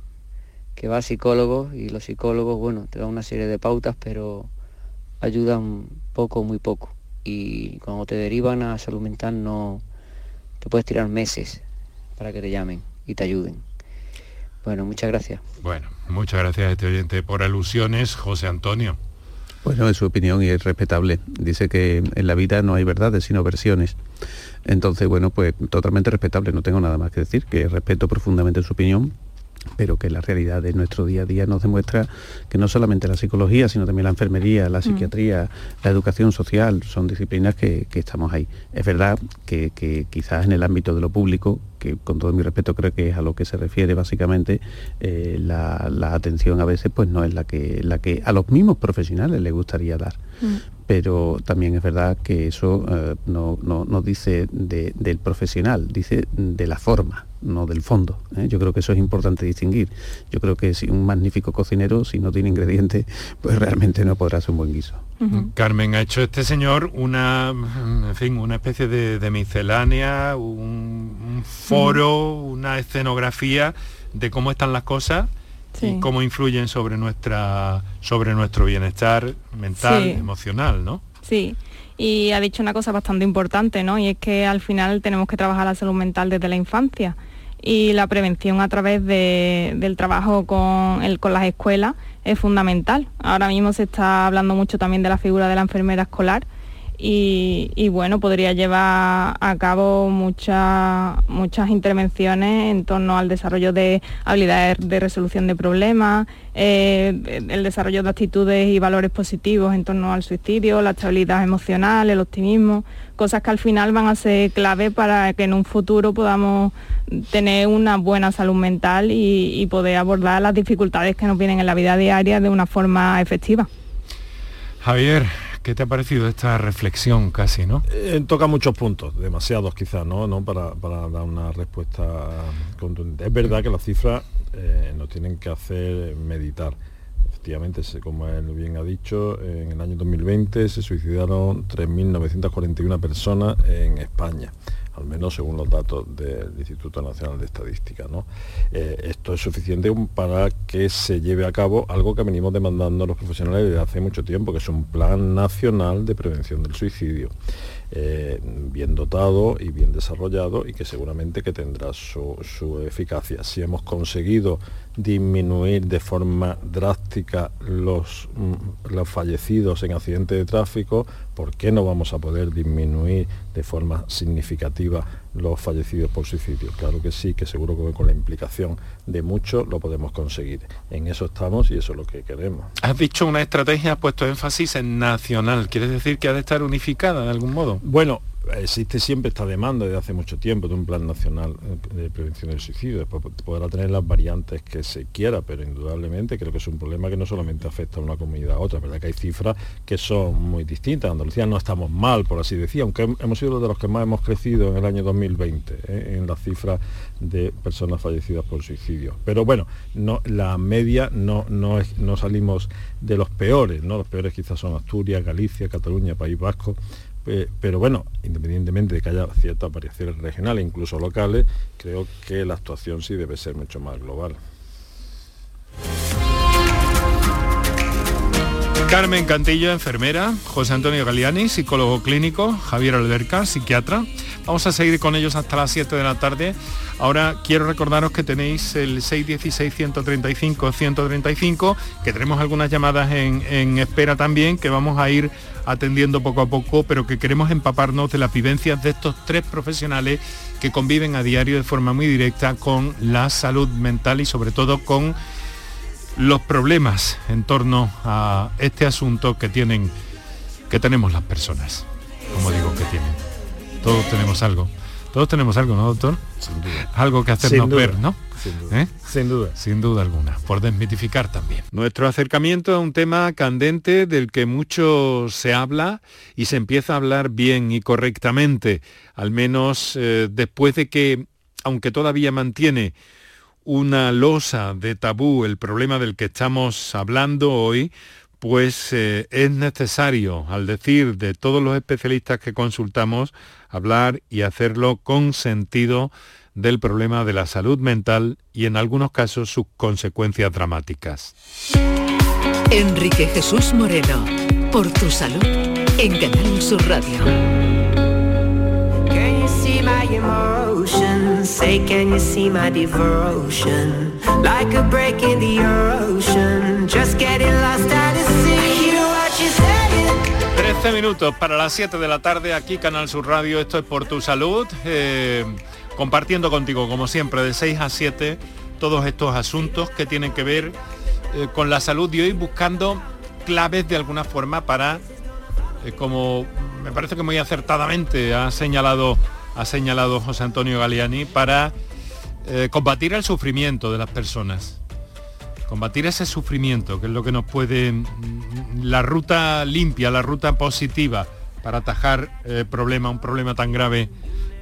que va a psicólogos y los psicólogos, bueno, te dan una serie de pautas, pero ayudan poco, muy poco. Y cuando te derivan a salud mental no te puedes tirar meses para que te llamen y te ayuden. Bueno, muchas gracias. Bueno, muchas gracias a este oyente por alusiones, José Antonio. Bueno, es su opinión y es respetable. Dice que en la vida no hay verdades, sino versiones. Entonces, bueno, pues totalmente respetable, no tengo nada más que decir, que respeto profundamente su opinión, pero que la realidad de nuestro día a día nos demuestra que no solamente la psicología, sino también la enfermería, la mm. psiquiatría, la educación social, son disciplinas que, estamos ahí. Es verdad que, quizás en el ámbito de lo público, que con todo mi respeto creo que es a lo que se refiere básicamente, eh, la, atención a veces pues no es la que, la que a los mismos profesionales les gustaría dar. Mm. Pero también es verdad que eso eh, no, no, dice del profesional, dice de la forma no del fondo. ¿eh? Yo creo que eso es importante distinguir. Yo creo que si un magnífico cocinero, si no tiene ingredientes, pues realmente no podrá ser un buen guiso. Carmen, ha hecho este señor una, en fin, una especie de, miscelánea, un, foro, una escenografía de cómo están las cosas y cómo influyen sobre nuestra sobre nuestro bienestar mental, emocional, ¿no? Sí y ha dicho una cosa bastante importante, ¿no? Y es que al final tenemos que trabajar la salud mental desde la infancia y la prevención a través del trabajo con, el, con las escuelas es fundamental. Ahora mismo se está hablando mucho también de la figura de la enfermera escolar y, bueno, podría llevar a cabo muchas, muchas intervenciones en torno al desarrollo de habilidades de resolución de problemas, eh, el desarrollo de actitudes y valores positivos en torno al suicidio, la estabilidad emocional, el optimismo, cosas que al final van a ser clave para que en un futuro podamos tener una buena salud mental y, y poder abordar las dificultades que nos vienen en la vida diaria de una forma efectiva. Javier, ¿Qué te ha parecido esta reflexión casi, no? Eh, toca muchos puntos, demasiados quizás, ¿no? ¿no? Para, dar una respuesta contundente. Es verdad que las cifras eh, nos tienen que hacer meditar. Efectivamente, como él bien ha dicho, en el año 2020 se suicidaron 3.941 personas en España al menos según los datos del Instituto Nacional de Estadística. ¿no? Eh, esto es suficiente para que se lleve a cabo algo que venimos demandando los profesionales desde hace mucho tiempo, que es un plan nacional de prevención del suicidio. Eh, bien dotado y bien desarrollado y que seguramente que tendrá su, eficacia. Si hemos conseguido disminuir de forma drástica los, mm, los fallecidos en accidentes de tráfico, ¿por qué no vamos a poder disminuir de forma significativa los fallecidos por suicidio. Claro que sí, que seguro que con la implicación de muchos lo podemos conseguir. En eso estamos y eso es lo que queremos. Has dicho una estrategia, has puesto énfasis en nacional. ¿Quieres decir que ha de estar unificada de algún modo? Bueno, existe siempre esta demanda desde hace mucho tiempo de un plan nacional de prevención del suicidio. Después podrá tener las variantes que se quiera, pero indudablemente creo que es un problema que no solamente afecta a una comunidad a otra. verdad que hay cifras que son muy distintas. Andalucía no estamos mal, por así decir, aunque hemos sido de los que más hemos crecido en el año 2020 ¿eh? en las cifras de personas fallecidas por suicidio. Pero bueno, no, la media no, no, es, no salimos de los peores, ¿no? Los peores quizás son Asturias, Galicia, Cataluña, País Vasco eh, pero bueno, independientemente de que haya ciertas variaciones regionales, incluso locales, creo que la actuación sí debe ser mucho más global. Carmen Cantillo, enfermera, José Antonio Galiani, psicólogo clínico, Javier Alberca, psiquiatra. Vamos a seguir con ellos hasta las 7 de la tarde. Ahora quiero recordaros que tenéis el 616-135-135, que tenemos algunas llamadas en, en espera también, que vamos a ir atendiendo poco a poco, pero que queremos empaparnos de las vivencias de estos tres profesionales que conviven a diario de forma muy directa con la salud mental y sobre todo con los problemas en torno a este asunto que tienen que tenemos las personas. Como digo que tienen. Todos tenemos algo. Todos tenemos algo, ¿no, doctor? Algo que hacernos ver, ¿no? ¿Eh? Sin duda. Sin duda alguna, por desmitificar también. Nuestro acercamiento a un tema candente del que mucho se habla y se empieza a hablar bien y correctamente, al menos eh, después de que, aunque todavía mantiene una losa de tabú el problema del que estamos hablando hoy, pues eh, es necesario, al decir de todos los especialistas que consultamos, hablar y hacerlo con sentido del problema de la salud mental y en algunos casos sus consecuencias dramáticas. Enrique Jesús Moreno, por tu salud, en Canal Sur Radio. Can you see my emotion? Say, can you see my devotion? Like a break in the ocean, just getting lost at 13 minutos para las 7 de la tarde, aquí Canal Sur Radio, esto es por tu salud, eh, compartiendo contigo, como siempre, de 6 a 7, todos estos asuntos que tienen que ver eh, con la salud y hoy buscando claves de alguna forma para, eh, como me parece que muy acertadamente ha señalado, ha señalado José Antonio Galeani, para combatir el sufrimiento de las personas. Combatir ese sufrimiento, que es lo que nos puede, mm, la ruta limpia, la ruta positiva para atajar eh, problema, un problema tan grave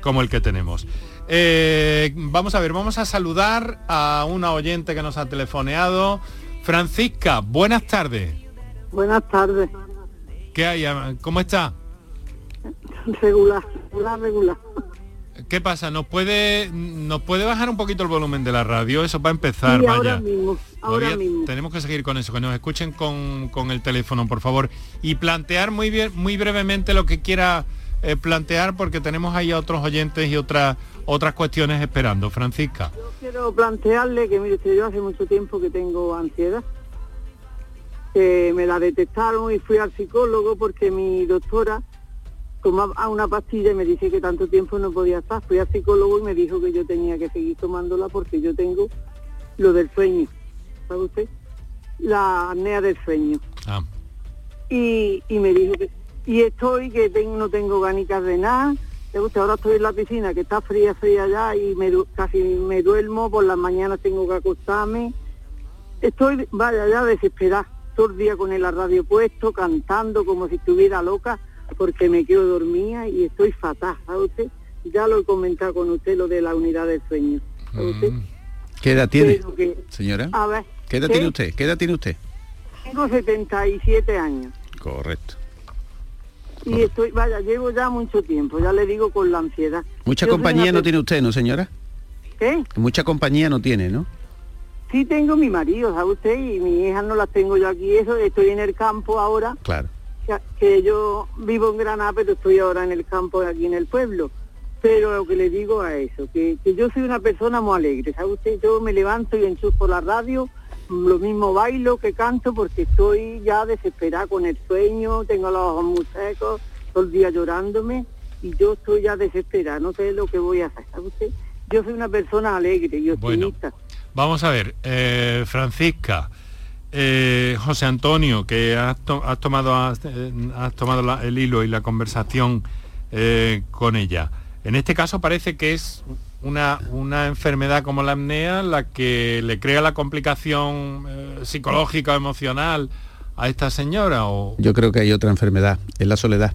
como el que tenemos. Eh, vamos a ver, vamos a saludar a una oyente que nos ha telefoneado. Francisca, buenas tardes. Buenas tardes. ¿Qué hay? ¿Cómo está? Regular, regular, regular. ¿Qué pasa? ¿Nos puede, ¿Nos puede bajar un poquito el volumen de la radio? Eso para empezar, Sí, vaya. ahora mismo, ahora Todavía mismo. Tenemos que seguir con eso, que nos escuchen con, con el teléfono, por favor. Y plantear muy bien, muy brevemente lo que quiera eh, plantear, porque tenemos ahí a otros oyentes y otras otras cuestiones esperando. Francisca. Yo quiero plantearle que, mire, yo hace mucho tiempo que tengo ansiedad. Que me la detectaron y fui al psicólogo porque mi doctora tomaba una pastilla y me dice que tanto tiempo no podía estar. Fui al psicólogo y me dijo que yo tenía que seguir tomándola porque yo tengo lo del sueño. ¿Sabe usted? La apnea del sueño. Ah, y, y me dijo que y estoy que tengo, no tengo ganitas de nada ¿Sabe usted? ahora estoy en la piscina que está fría fría ya y me, casi me duermo por las mañanas tengo que acostarme estoy vaya ya desesperada todo el día con el radio puesto cantando como si estuviera loca porque me quedo dormida y estoy fatal ¿sabe usted? ya lo he comentado con usted lo de la unidad del sueño ¿sabe usted? mm, ¿Qué edad tiene, que- señora? a ver ¿Qué edad ¿qué? tiene usted? ¿Qué edad tiene usted? tengo 77 años Correcto. y estoy, vaya, llevo ya mucho tiempo, ya le digo con la ansiedad. Mucha Yo compañía no tiene usted, ¿no, señora? ¿Qué? Mucha compañía no tiene, ¿no? Sí tengo mi marido, ¿sabe usted? Y mi hija no las tengo yo aquí, eso, estoy en el campo ahora, Claro. Que, yo vivo en Granada, pero estoy ahora en el campo aquí en el pueblo. Pero lo que le digo a eso, que, que yo soy una persona muy alegre, ¿sabe usted? Yo me levanto y enchufo la radio, lo mismo bailo que canto porque estoy ya desesperada con el sueño, tengo los ojos muy secos, todo el día llorándome y yo estoy ya desesperada, no sé lo que voy a hacer, ¿sabe usted? Yo soy una persona alegre y Bueno. optimista. Vamos a ver, eh, Francisca, eh, José Antonio, que has, to- has tomado, has, eh, has tomado la- el hilo y la conversación eh, con ella. En este caso parece que es una, una enfermedad como la apnea la que le crea la complicación psicológica o emocional a esta señora. O... Yo creo que hay otra enfermedad, es la soledad.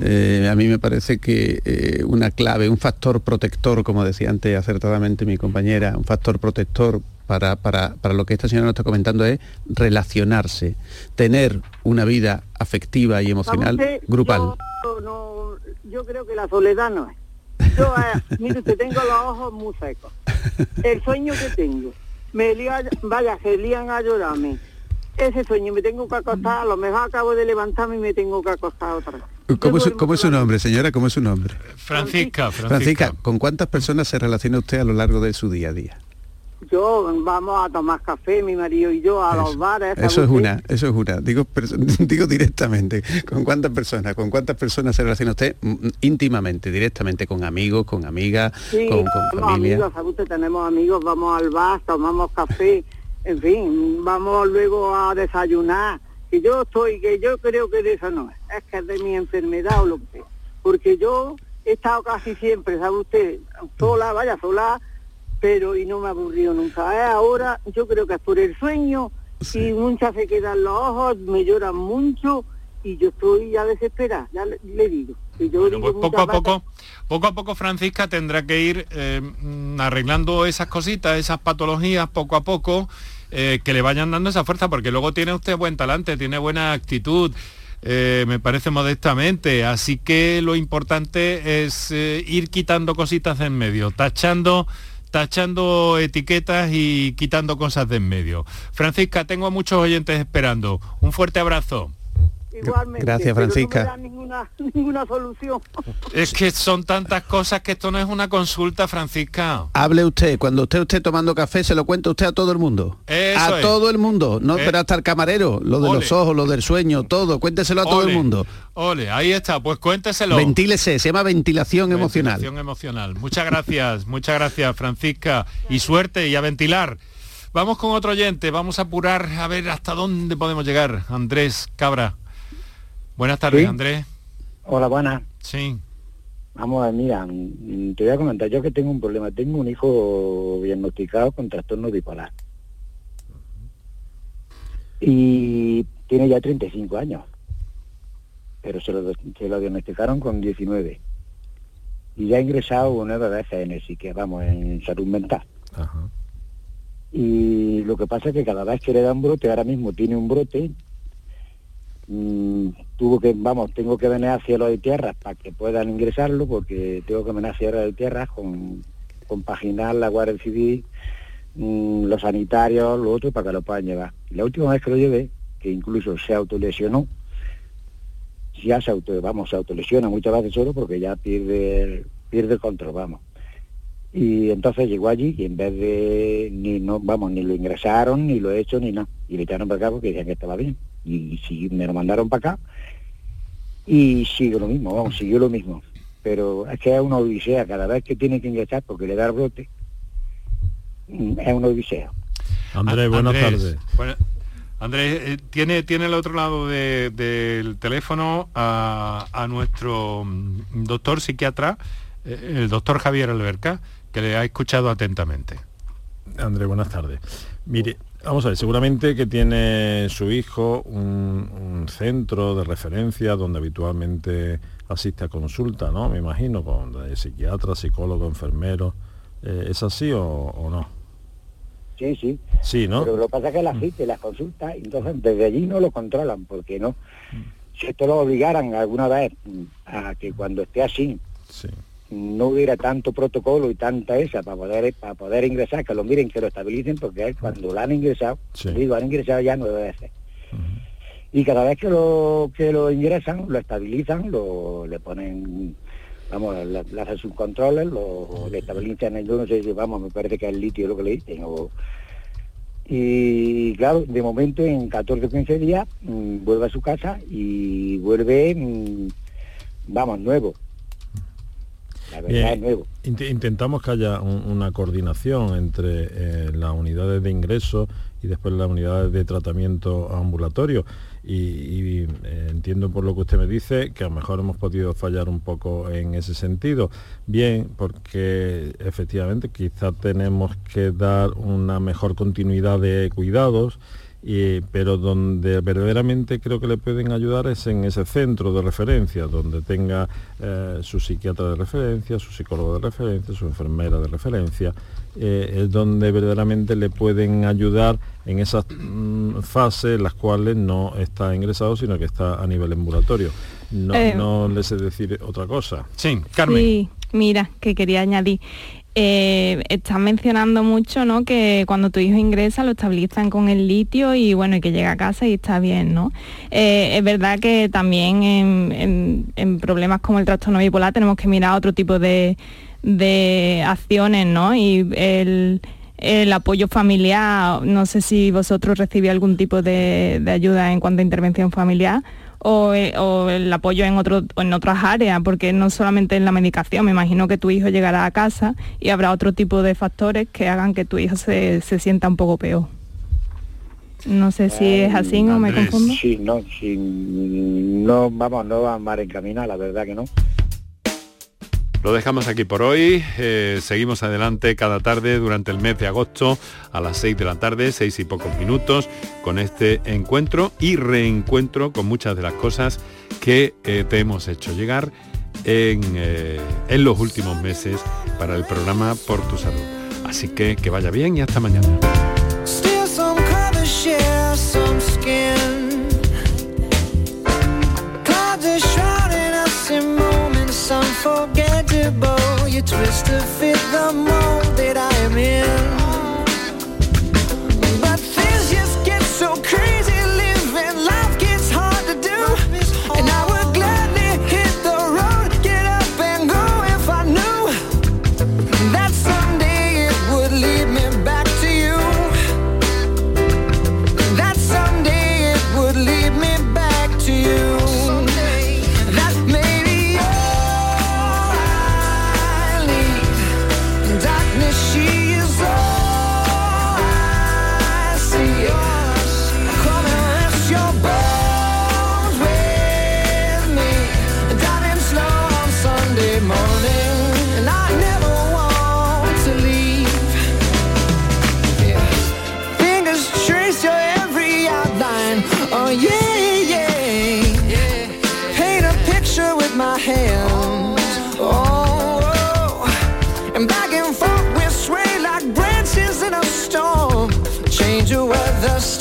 Eh, a mí me parece que eh, una clave, un factor protector, como decía antes acertadamente mi compañera, un factor protector para, para- para lo que esta señora nos está comentando es relacionarse, tener una vida afectiva y emocional ¿Sabe usted? grupal. Yo, no, yo creo que la soledad no es. Yo, eh, mire usted, tengo los ojos muy secos. El sueño que tengo, me vaya, se lían a llorarme. Ese sueño me tengo que acostar, a lo mejor acabo de levantarme y me tengo que acostar otra vez. ¿Cómo, es, cómo es su nombre, señora? ¿Cómo es su nombre? Francisca, Francisca. Francisca, ¿con cuántas personas se relaciona usted a lo largo de su día a día? Yo, vamos a tomar café, mi marido y yo, a los bares. ¿sabe Eso es una, eso es una. Digo, digo directamente, ¿con cuántas personas? ¿Con cuántas personas se relaciona usted mm, íntimamente, directamente, con amigos, con amigas, Sí, con, familia? amigos, ¿sabe usted? tenemos amigos, vamos al bar, tomamos café, en fin, vamos luego a desayunar. Que yo estoy, que yo creo que de eso no es, es que es de mi enfermedad o lo que sea. Porque yo he estado casi siempre, ¿sabe usted? Sola, vaya, sola, pero y no me aburrió nunca. Eh, Ahora yo creo que es por el sueño y muchas se quedan los ojos, me lloran mucho y yo estoy ya desesperada, ya le, le digo. Y yo Bueno, digo pues poco a poco, poco a poco Francisca tendrá que ir eh, mm, arreglando esas cositas, esas patologías poco a poco, eh, que le vayan dando esa fuerza, porque luego tiene usted buen talante, tiene buena actitud, eh, me parece modestamente, así que lo importante es eh, ir quitando cositas de en medio, tachando tachando etiquetas y quitando cosas de en medio. Francisca, tengo a muchos oyentes esperando. Un fuerte abrazo. Igualmente, Gracias, pero Francisca. No me dan ninguna, ninguna solución. Es que son tantas cosas que esto no es una consulta, Francisca. Hable usted, cuando usted esté tomando café, se lo cuenta usted a todo el mundo. Eso a es. todo el mundo, no Eh. pero hasta el camarero, lo de Ole. los ojos, lo del sueño, todo, cuénteselo a todo el mundo. Ole, ahí está, pues cuénteselo. Ventílese, se llama ventilación emocional. Ventilación emocional. Muchas gracias, muchas gracias, Francisca. Y suerte y a ventilar. Vamos con otro oyente, vamos a apurar a ver hasta dónde podemos llegar. Andrés Cabra. Buenas tardes, Sí. Andrés. Hola, buenas. Sí. Vamos a ver, mira, mm, te voy a comentar, yo que tengo un problema, tengo un hijo diagnosticado con trastorno bipolar. Y tiene ya 35 años, pero se lo, se lo diagnosticaron con 19. Y ya ha ingresado nueve veces en el psique, vamos, en salud mental. Ajá. Y lo que pasa es que cada vez que le da un brote, ahora mismo tiene un brote, mm, tuvo que, vamos, tengo que venir a cielo de tierras para que puedan ingresarlo, porque tengo que venir a cielo de tierras con compaginar la Guardia Civil, mm, los sanitarios, lo otro, para que lo puedan llevar. La última vez que lo llevé, que incluso se autolesionó, ya se auto, vamos, se autolesiona muchas veces solo porque ya pierde, pierde el control, vamos. Y entonces llegó allí y en vez de ni no, vamos, ni lo ingresaron, ni lo he hecho, ni nada. Y le echaron para acá porque decían que estaba bien. Y, sí, me lo mandaron para acá y sigue lo mismo, vamos, siguió lo mismo. Pero es que es una odisea, cada vez que tiene que ingresar porque le da el brote, es una odisea. Andrés, A- buenas Andrés, tardes. buena- Andrés, eh, tiene, tiene al otro lado de- del teléfono a, a nuestro mm, doctor psiquiatra, eh, el doctor Javier Alberca, que le ha escuchado atentamente. Andrés, buenas tardes. Mire, vamos a ver, seguramente que tiene su hijo un, un centro de referencia donde habitualmente asiste a consulta, ¿no? Me imagino, con de psiquiatra, psicólogo, enfermero. Eh, ¿Es así o, o no? Sí, sí. Sí, ¿no? Pero lo que pasa es que las citas y las consultas, entonces desde allí no lo controlan, porque no. Si esto lo obligaran alguna vez mm, a que cuando esté así Sí. No hubiera tanto protocolo y tanta esa para poder para poder ingresar, que lo miren, que lo estabilicen, porque cuando lo han ingresado, Sí. digo, han ingresado ya nueve veces. Y cada vez que lo que lo ingresan, lo estabilizan, lo le ponen, vamos, le, le hacen sus controles, lo le estabilizan, yo no sé si, vamos, me parece que es el litio lo que le dicen, o, y claro, de momento en 14 o 15 días mm, vuelve a su casa y vuelve, mm, vamos, nuevo. La verdad Bien, es nuevo. int- intentamos que haya un- una coordinación entre eh, las unidades de ingreso y después las unidades de tratamiento ambulatorio. Y, y, eh, entiendo por lo que usted me dice que a lo mejor hemos podido fallar un poco en ese sentido. Bien, porque efectivamente quizá tenemos que dar una mejor continuidad de cuidados y- pero donde verdaderamente creo que le pueden ayudar es en ese centro de referencia, donde tenga eh, su psiquiatra de referencia, su psicólogo de referencia, su enfermera de referencia, eh, es donde verdaderamente le pueden ayudar en esas mm, fases en las cuales no está ingresado, sino que está a nivel ambulatorio. No, Eh, no le sé decir otra cosa. Sí, Carmen. Sí, mira, que quería añadir. Eh, estás mencionando mucho, ¿no? Que cuando tu hijo ingresa lo estabilizan con el litio y bueno, y que llega a casa y está bien, ¿no? Eh, es verdad que también en, problemas como el trastorno bipolar tenemos que mirar otro tipo de, acciones, ¿no? Y el, apoyo familiar, no sé si vosotros recibís algún tipo de ayuda en cuanto a intervención familiar o, eh, o el apoyo en, otro, en otras áreas, porque no solamente en la medicación, me imagino que tu hijo llegará a casa y habrá otro tipo de factores que hagan que tu hijo se, se sienta un poco peor. No sé si es así o me confundo. Sí, no, sí, no, vamos, no va mal encaminada, la verdad que no. Lo dejamos aquí por hoy. Eh, seguimos adelante cada tarde durante el mes de agosto a las 6 de la tarde, 6 y pocos minutos, con este encuentro y reencuentro con muchas de las cosas que eh, te hemos hecho llegar en, eh, en los últimos meses para el programa Por tu Salud. Así que que vaya bien y hasta mañana. You twist to fit the mold that I am in.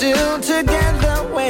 Still together when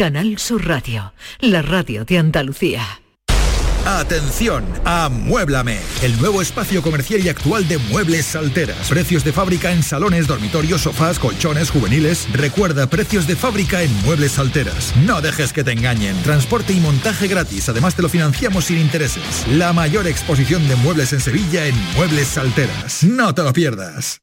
Canal Sur Radio, la radio de Andalucía. Atención, Amuéblame, el nuevo espacio comercial y actual de Muebles Salteras. Precios de fábrica en salones, dormitorios, sofás, colchones, juveniles. Recuerda, precios de fábrica en Muebles Salteras. No dejes que te engañen. Transporte y montaje gratis, además te lo financiamos sin intereses. La mayor exposición de muebles en Sevilla en Muebles Salteras. No te lo pierdas.